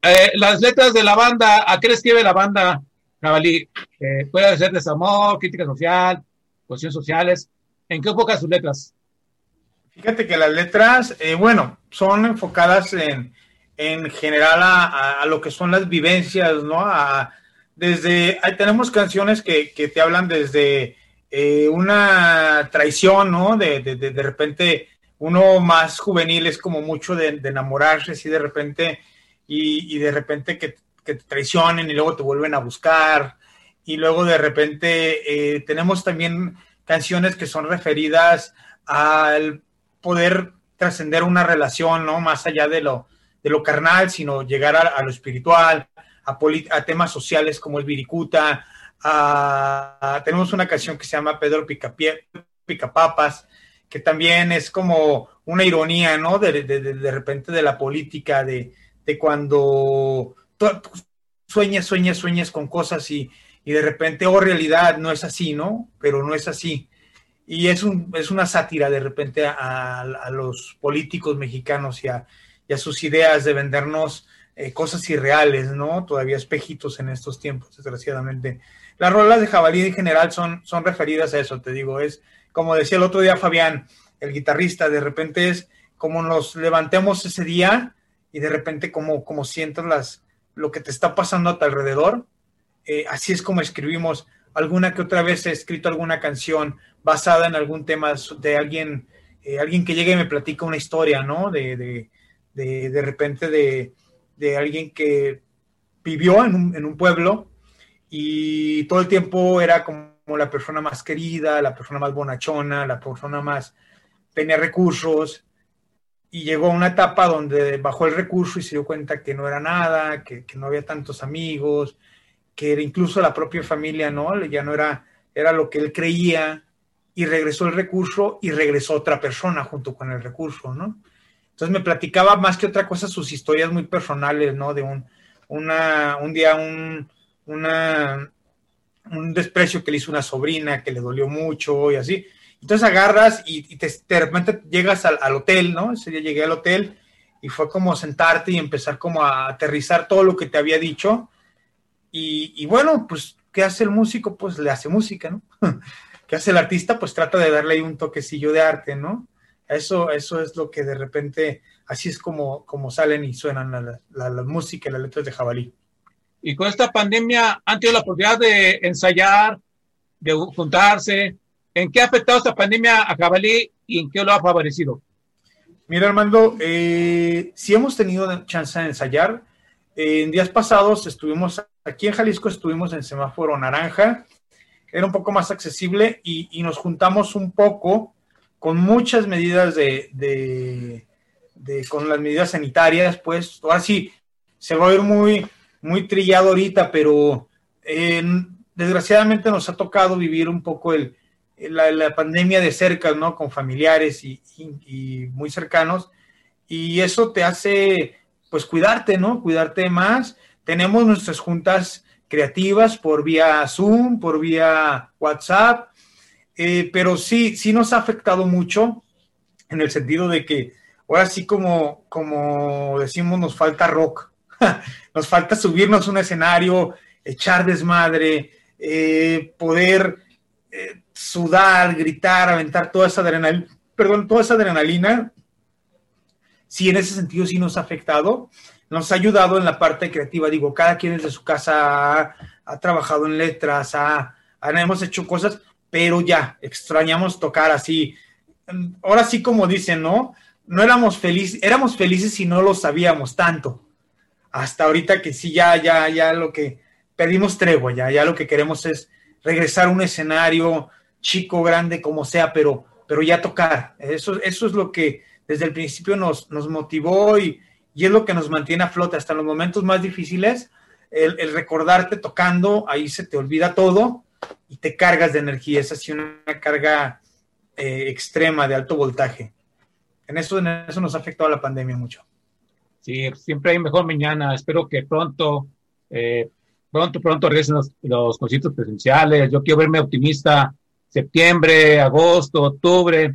eh, las letras de la banda, ¿a qué le escribe la banda Jabalí? Eh, puede ser desamor, crítica social, cuestiones sociales. ¿En qué enfoca sus letras? Fíjate que las letras, eh, bueno, son enfocadas en, en general a, lo que son las vivencias, ¿no? Desde, ahí tenemos canciones que, que te hablan desde eh, una traición, ¿no? De, de, de, de, repente uno más juvenil es como mucho de, de enamorarse, así de repente, y, y de repente que, que, te traicionen y luego te vuelven a buscar, y luego de repente eh, tenemos también canciones que son referidas al poder trascender una relación, ¿no? Más allá de lo, de lo carnal, sino llegar a, a lo espiritual, a, a, temas sociales como el Viricuta. A, tenemos una canción que se llama Pedro Picapie, Picapapas, que también es como una ironía, ¿no? De, de, de repente de la política, de, de cuando sueñas, sueñas, sueñas con cosas y, y de repente, oh, realidad, no es así, ¿no? Pero no es así y es, un, es una sátira de repente a, a los políticos mexicanos y a, y a, sus ideas de vendernos eh, cosas irreales, ¿no? Todavía espejitos en estos tiempos, desgraciadamente. Las rolas de jabalí en general son, son referidas a eso, te digo, es como decía el otro día Fabián, el guitarrista, de repente es como nos levantemos ese día y de repente como, como sientas las, lo que te está pasando a tu alrededor, eh, así es como escribimos alguna que otra vez he escrito alguna canción basada en algún tema de alguien, eh, alguien que llegue y me platica una historia, ¿no? De, de, de, de repente de, de, alguien que vivió en un, en un, pueblo y todo el tiempo era como la persona más querida, la persona más bonachona, la persona más tenía recursos y llegó a una etapa donde bajó el recurso y se dio cuenta que no era nada, que, no había tantos amigos, que era incluso la propia familia, ¿no? Ya no era, era lo que él creía, y regresó el recurso y regresó otra persona junto con el recurso, ¿no? Entonces me platicaba más que otra cosa sus historias muy personales, ¿no? De un, una, un día un, una, un desprecio que le hizo una sobrina que le dolió mucho y así. Entonces agarras y, te, de repente llegas al, hotel, ¿no? Ese día llegué al hotel y fue como sentarte y empezar como a aterrizar todo lo que te había dicho. Y, bueno, pues, ¿qué hace el músico? Pues le hace música, ¿no? que hace el artista, pues trata de darle ahí un toquecillo de arte, ¿no? Eso, eso es lo que de repente, así es como, como salen y suenan la, la, la música y las letras de jabalí. Y con esta pandemia han tenido la oportunidad de ensayar, de juntarse. ¿En qué ha afectado esta pandemia a Jabalí y en qué lo ha favorecido? Mira, Armando, eh, sí hemos tenido chance de ensayar. En días pasados estuvimos aquí en Jalisco, estuvimos en semáforo naranja era un poco más accesible y, nos juntamos un poco con muchas medidas de, de, con las medidas sanitarias, pues ahora sí, se va a ver muy, muy trillado ahorita, pero eh, desgraciadamente nos ha tocado vivir un poco el, la, pandemia de cerca, ¿no? Con familiares y, muy cercanos, y eso te hace, pues, cuidarte, ¿no? Cuidarte más. Tenemos nuestras juntas creativas por vía Zoom, por vía WhatsApp, eh, pero sí, sí nos ha afectado mucho en el sentido de que ahora sí como, como decimos, nos falta rock. nos falta subirnos a un escenario, echar desmadre, eh, poder eh, sudar, gritar, aventar toda esa adrenalina, perdón, toda esa adrenalina. Sí, en ese sentido sí nos ha afectado. Nos ha ayudado en la parte creativa. Digo, cada quien desde su casa ha, trabajado en letras, ha, hemos hecho cosas, pero ya extrañamos tocar así. Ahora sí, como dicen, ¿no? No éramos felices, éramos felices si no lo sabíamos tanto. Hasta ahorita que sí, ya, ya, ya lo que pedimos tregua, ya, ya lo que queremos es regresar a un escenario chico, grande, como sea, pero, pero ya tocar. Eso, eso es lo que desde el principio nos, nos motivó y, y es lo que nos mantiene a flote hasta los momentos más difíciles. El, recordarte tocando, ahí se te olvida todo y te cargas de energía. Es así una carga eh, extrema de alto voltaje. En eso, en eso nos ha afectado la pandemia mucho. Sí, siempre hay mejor mañana. Espero que pronto, eh, pronto, pronto regresen los, los conciertos presenciales. Yo quiero verme optimista. Septiembre, agosto, octubre.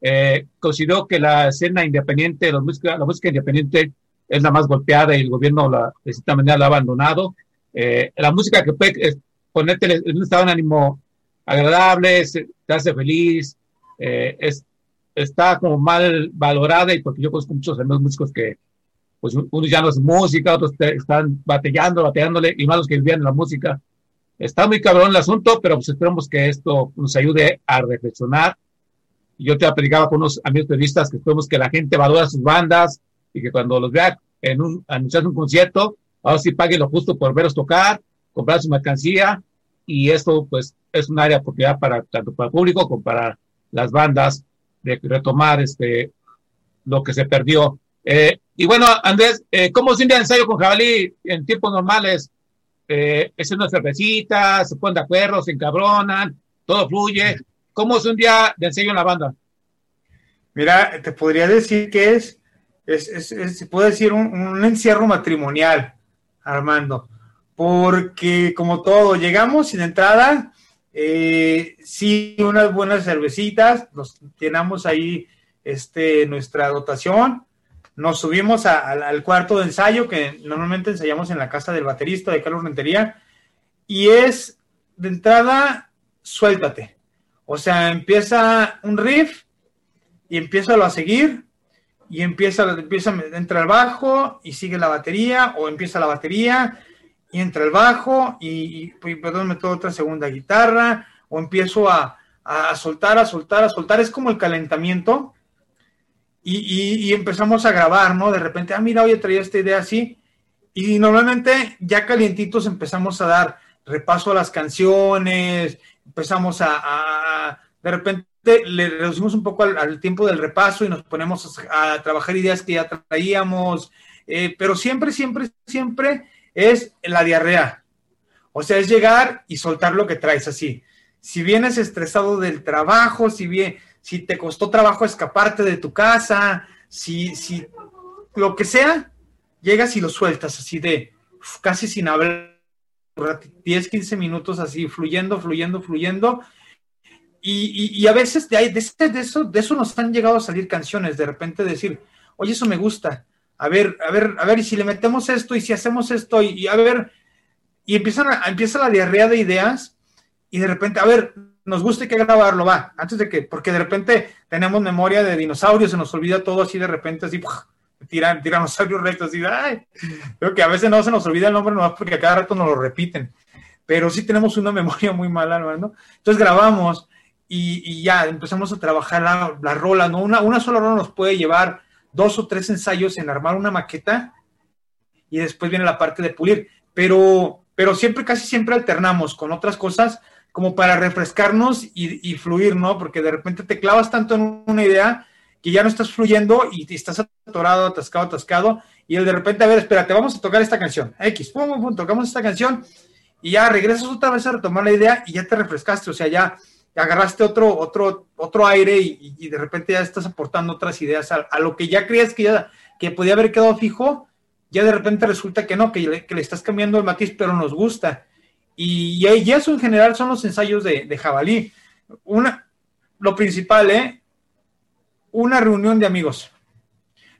Eh, considero que la escena independiente, la música, la música independiente es la más golpeada y el gobierno la, de cierta manera la ha abandonado. Eh, la música que puede ponerte en un estado de ánimo agradable, te hace feliz, eh, es, está como mal valorada y porque yo conozco muchos amigos músicos que pues unos ya no es música, otros están batallando, batallándole y más los que vivían la música. Está muy cabrón el asunto, pero pues esperamos que esto nos ayude a reflexionar. Yo te platicaba con unos amigos periodistas que esperemos que la gente valora sus bandas y que cuando los vea en un, anunciar un concierto, ahora sí pague lo justo por verlos tocar, comprar su mercancía y esto pues es un área de oportunidad para tanto para el público como para las bandas de retomar este lo que se perdió. Eh, y bueno, Andrés, eh, ¿cómo es un día ensayo con Jabalí en tiempos normales? Eh, es una cervecita, se ponen de acuerdo, se encabronan, todo fluye. ¿Cómo es un día de ensayo en la banda? Mira, te podría decir que es, es, es, se puede decir un, un, encierro matrimonial, Armando, porque como todo, llegamos de entrada, eh, sí, unas buenas cervecitas, nos llenamos ahí este, nuestra dotación, nos subimos a, al cuarto de ensayo, que normalmente ensayamos en la casa del baterista de Carlos Rentería, y es de entrada, suéltate. O sea, empieza un riff y empieza a seguir, y empieza, empieza, entra el bajo y sigue la batería, o empieza la batería y entra el bajo y, y perdón, meto otra segunda guitarra, o empiezo a, a, soltar, a soltar, a soltar, es como el calentamiento, y, empezamos a grabar, ¿no? De repente, ah, mira, hoy traía esta idea así, y normalmente ya calientitos empezamos a dar repaso a las canciones, empezamos a, de repente le reducimos un poco al, tiempo del repaso y nos ponemos a, a trabajar ideas que ya traíamos, eh, pero siempre, siempre, siempre es la diarrea. O sea, es llegar y soltar lo que traes así. Si vienes estresado del trabajo, si bien, si te costó trabajo escaparte de tu casa, si, si lo que sea, llegas y lo sueltas así de casi sin hablar, 10, 15 minutos así, fluyendo, fluyendo, fluyendo. Y, y, a veces de, de, de, eso, de eso nos han llegado a salir canciones, de repente decir, oye, eso me gusta, a ver, a ver, a ver, y si le metemos esto, y si hacemos esto, y, y a ver, y empiezan a, empieza la diarrea de ideas, y de repente, a ver, nos gusta que grabarlo, va, antes de que, porque de repente tenemos memoria de dinosaurios, se nos olvida todo así de repente, así, tiran, tiranosaurios rectos, así, ay, creo que a veces no se nos olvida el nombre nomás porque a cada rato nos lo repiten, pero sí tenemos una memoria muy mala, ¿no? Entonces grabamos y, y ya empezamos a trabajar la, la rola, ¿no? Una, una sola rola nos puede llevar dos o tres ensayos en armar una maqueta y después viene la parte de pulir, pero, pero siempre, casi siempre alternamos con otras cosas como para refrescarnos y, fluir, ¿no? Porque de repente te clavas tanto en una idea que ya no estás fluyendo y estás atorado, atascado, atascado, y de repente, a ver, espérate, vamos a tocar esta canción, X, pum, pum, pum, tocamos esta canción, y ya regresas otra vez a retomar la idea y ya te refrescaste, o sea, ya agarraste otro, otro, otro aire y, de repente ya estás aportando otras ideas a, lo que ya creías que ya que podía haber quedado fijo, ya de repente resulta que no, que que le estás cambiando el matiz, pero nos gusta. Y, y, eso en general son los ensayos de, jabalí. Una, lo principal, ¿eh? Una reunión de amigos.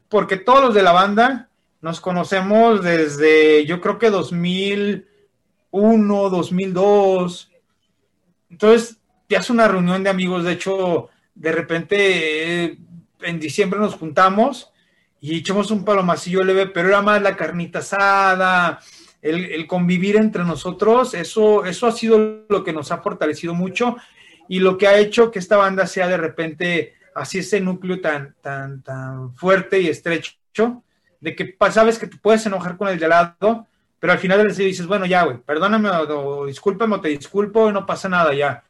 Porque todos los de la banda nos conocemos desde, yo creo que 2001, 2002. Entonces, ya es una reunión de amigos. De hecho, de repente, eh, en diciembre nos juntamos y echamos un palomacillo leve, pero era más la carnita asada, el, convivir entre nosotros. Eso, eso ha sido lo que nos ha fortalecido mucho y lo que ha hecho que esta banda sea de repente así ese núcleo tan, tan, tan fuerte y estrecho de que sabes que te puedes enojar con el de al lado, pero al final del día dices, bueno, ya, güey, perdóname o, discúlpame o te disculpo y no pasa nada, ya.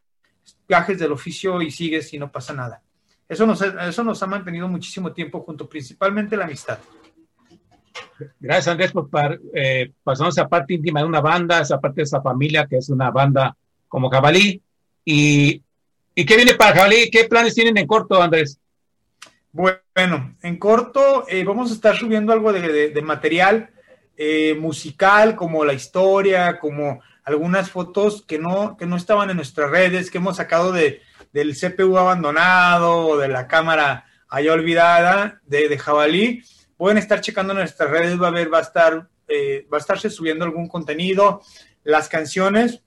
Viajes del oficio y sigues y no pasa nada. Eso eso nos ha mantenido muchísimo tiempo junto, principalmente la amistad. Gracias, Andrés, por eh, pasarnos esa parte íntima de una banda, esa parte de esa familia que es una banda como Jabalí. ¿Y, y qué viene para Jabalí? ¿Qué planes tienen en corto, Andrés? Bueno, en corto eh, vamos a estar subiendo algo de, material eh, musical, como la historia, como algunas fotos que no, estaban en nuestras redes, que hemos sacado de, del CPU abandonado o de la cámara allá olvidada de, de jabalí. Pueden estar checando nuestras redes, va a ver, va a estar, eh, va a estarse subiendo algún contenido, las canciones.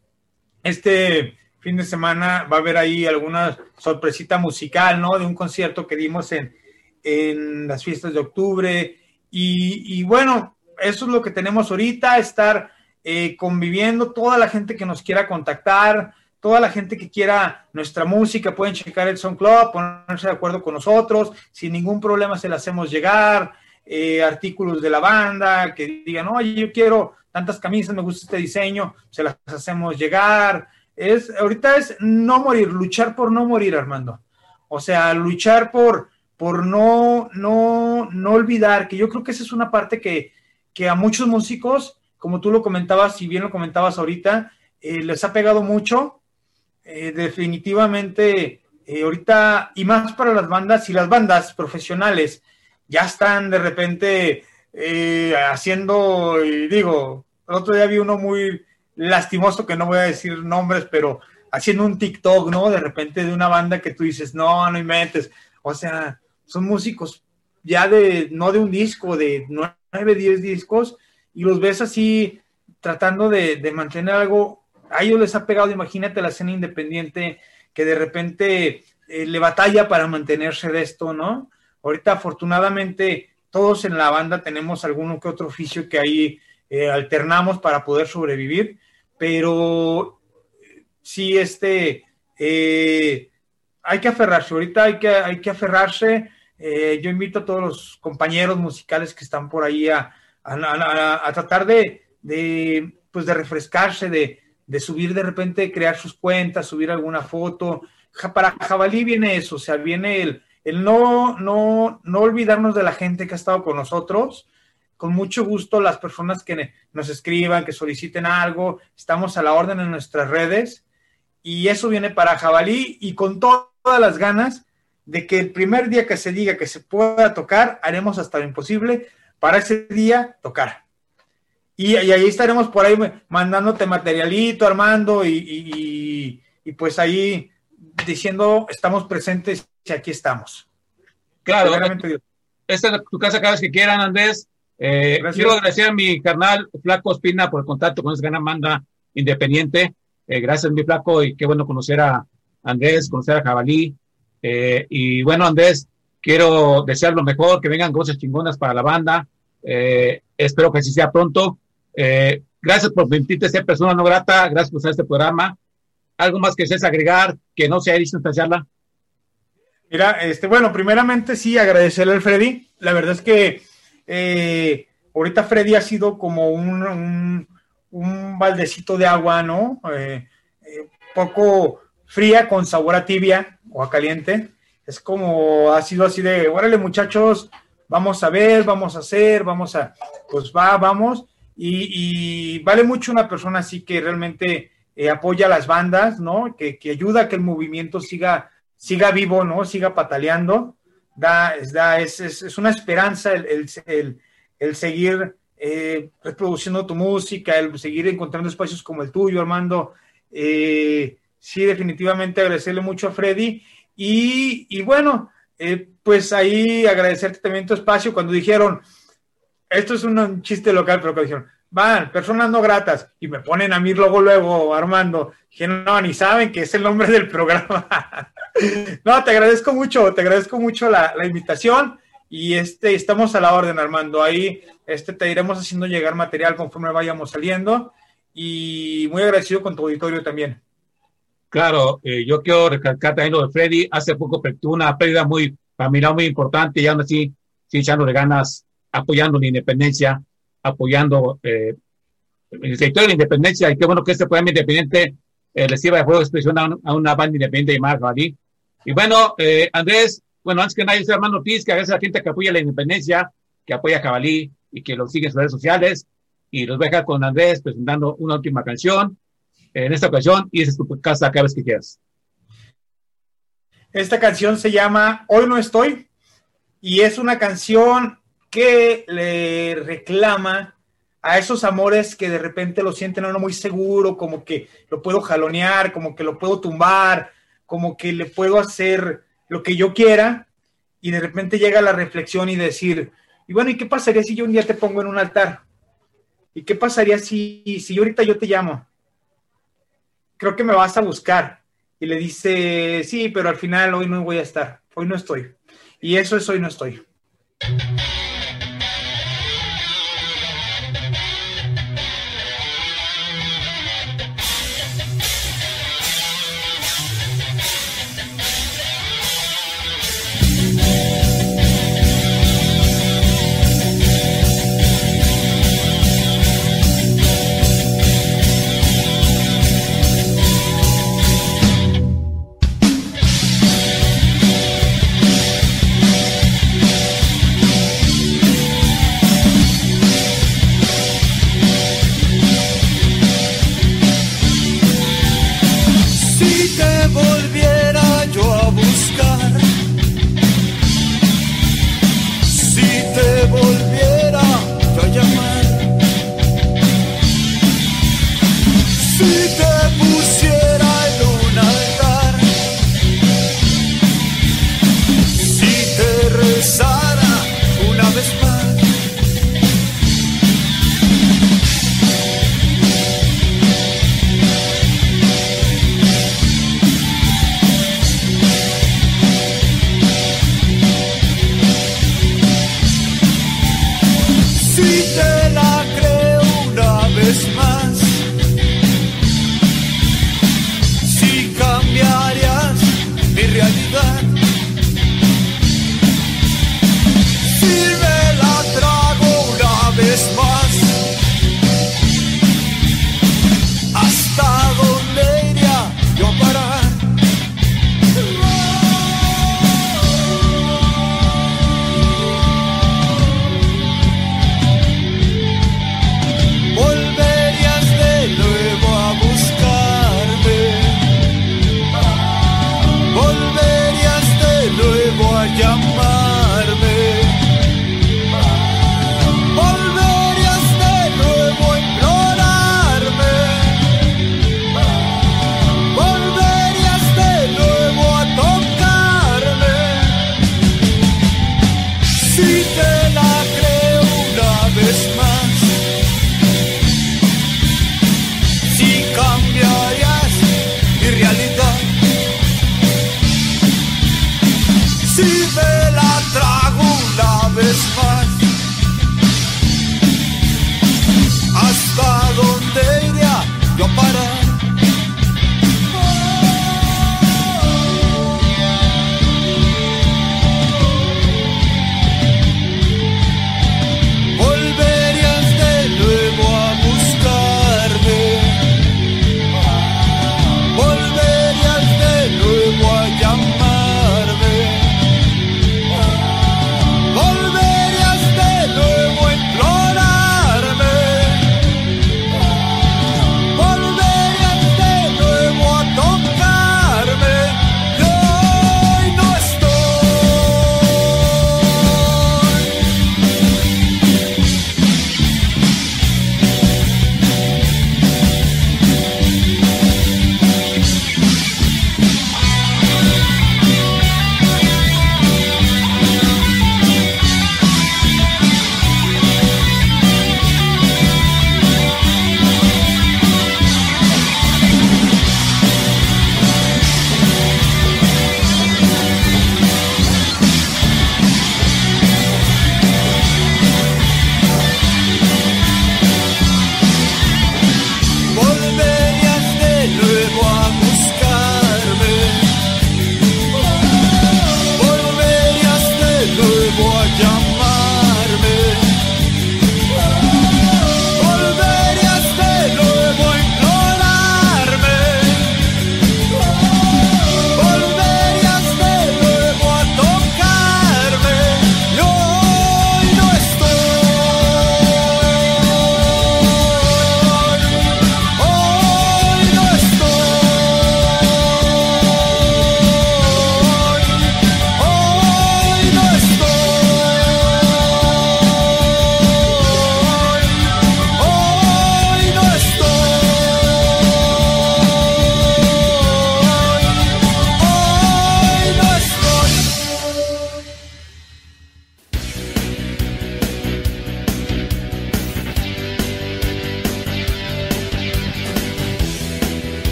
Este, fin de semana va a haber ahí alguna sorpresita musical, ¿no? De un concierto que dimos en, en las fiestas de octubre. Y, bueno, eso es lo que tenemos ahorita, estar eh, conviviendo, toda la gente que nos quiera contactar, toda la gente que quiera nuestra música, pueden checar el Club, ponerse de acuerdo con nosotros, sin ningún problema se le hacemos llegar, eh, artículos de la banda, que digan, oye, yo quiero tantas camisas, me gusta este diseño, se las hacemos llegar, es, ahorita es no morir, luchar por no morir, Armando. O sea, luchar por, por no, no, no olvidar, que yo creo que esa es una parte que, que a muchos músicos, como tú lo comentabas, si bien lo comentabas ahorita, eh, les ha pegado mucho. Eh, definitivamente, eh, ahorita, y más para las bandas, y las bandas profesionales ya están de repente haciendo, y digo, el otro día vi uno muy, lastimoso que no voy a decir nombres, pero haciendo un TikTok, ¿no? De repente de una banda que tú dices, no, no inventes. O sea, son músicos ya de, no de un disco, de nueve, diez discos, y los ves así tratando de, mantener algo. A ellos les ha pegado, imagínate la escena independiente que de repente eh, le batalla para mantenerse de esto, ¿no? Ahorita, afortunadamente, todos en la banda tenemos alguno que otro oficio que ahí eh, alternamos para poder sobrevivir, pero sí, este, eh, hay que aferrarse, ahorita hay que, hay que aferrarse. Eh, yo invito a todos los compañeros musicales que están por ahí a, tratar de, de, pues de refrescarse, de, de, subir de repente, crear sus cuentas, subir alguna foto. Para Jabalí viene eso, o sea, viene el, el no, no, no olvidarnos de la gente que ha estado con nosotros, con mucho gusto las personas que nos escriban, que soliciten algo, estamos a la orden en nuestras redes y eso viene para Jabalí y con todas las ganas de que el primer día que se diga que se pueda tocar, haremos hasta lo imposible para ese día tocar. Y, ahí estaremos por ahí mandándote materialito, Armando, y, y pues ahí diciendo, estamos presentes y aquí estamos. Claro, esta es tu casa cada vez que quieran, Andrés. Eh, quiero agradecer a mi carnal Flaco Espina por el contacto con esa gran banda independiente. Eh, gracias, mi Flaco, y qué bueno conocer a Andrés, conocer a Jabalí. Eh, y bueno, Andrés, quiero desear lo mejor, que vengan cosas chingonas para la banda. espero que así sea pronto. gracias por permitirte ser persona no grata, gracias por hacer este programa. ¿Algo más que desees agregar que no se haya? Mira, este, bueno, primeramente sí, agradecerle al Freddy. La verdad es que eh, ahorita Freddy ha sido como un, un, baldecito de agua, ¿no? Eh, eh, poco fría con sabor a tibia o a caliente. Es como ha sido así de, órale muchachos, vamos a ver, vamos a hacer, vamos a, pues va, vamos. Y, vale mucho una persona así que realmente apoya a las bandas, ¿no? Que, que, ayuda a que el movimiento siga, siga vivo, ¿no? Siga pataleando da, da es, es, una esperanza el, el, el, seguir eh, reproduciendo tu música, el seguir encontrando espacios como el tuyo, Armando. Eh, sí, definitivamente agradecerle mucho a Freddy. Y, y bueno, eh, pues ahí agradecerte también tu espacio cuando dijeron, esto es un chiste local, pero que dijeron, van, personas no gratas, y me ponen a mí luego, luego, Armando, que no, ni saben que es el nombre del programa. no, te agradezco mucho, te agradezco mucho la, la, invitación y este, estamos a la orden, Armando. Ahí este, te iremos haciendo llegar material conforme vayamos saliendo y muy agradecido con tu auditorio también. Claro, eh, yo quiero recalcar también lo de Freddy. Hace poco tuvo una pérdida muy familiar, muy importante y aún así, sí, echándole ganas, apoyando la independencia, apoyando eh, el sector de la independencia. Y qué bueno que este programa independiente eh, reciba de juego de expresión a, a, una banda independiente de Margarita. Y bueno, eh, Andrés, bueno, antes que nadie, soy Armando Ortiz, que agradece a la gente que apoya la independencia, que apoya a Jabalí y que lo sigue en sus redes sociales. Y los voy a dejar con Andrés presentando una última canción en esta ocasión y esa es tu casa cada vez que quieras. Esta canción se llama Hoy no estoy y es una canción que le reclama a esos amores que de repente lo sienten a uno muy seguro, como que lo puedo jalonear, como que lo puedo tumbar, como que le puedo hacer lo que yo quiera y de repente llega la reflexión y decir, y bueno, ¿y qué pasaría si yo un día te pongo en un altar? ¿Y qué pasaría si, si ahorita yo te llamo? creo que me vas a buscar. Y le dice, sí, pero al final hoy no voy a estar, hoy no estoy. Y eso es hoy no estoy.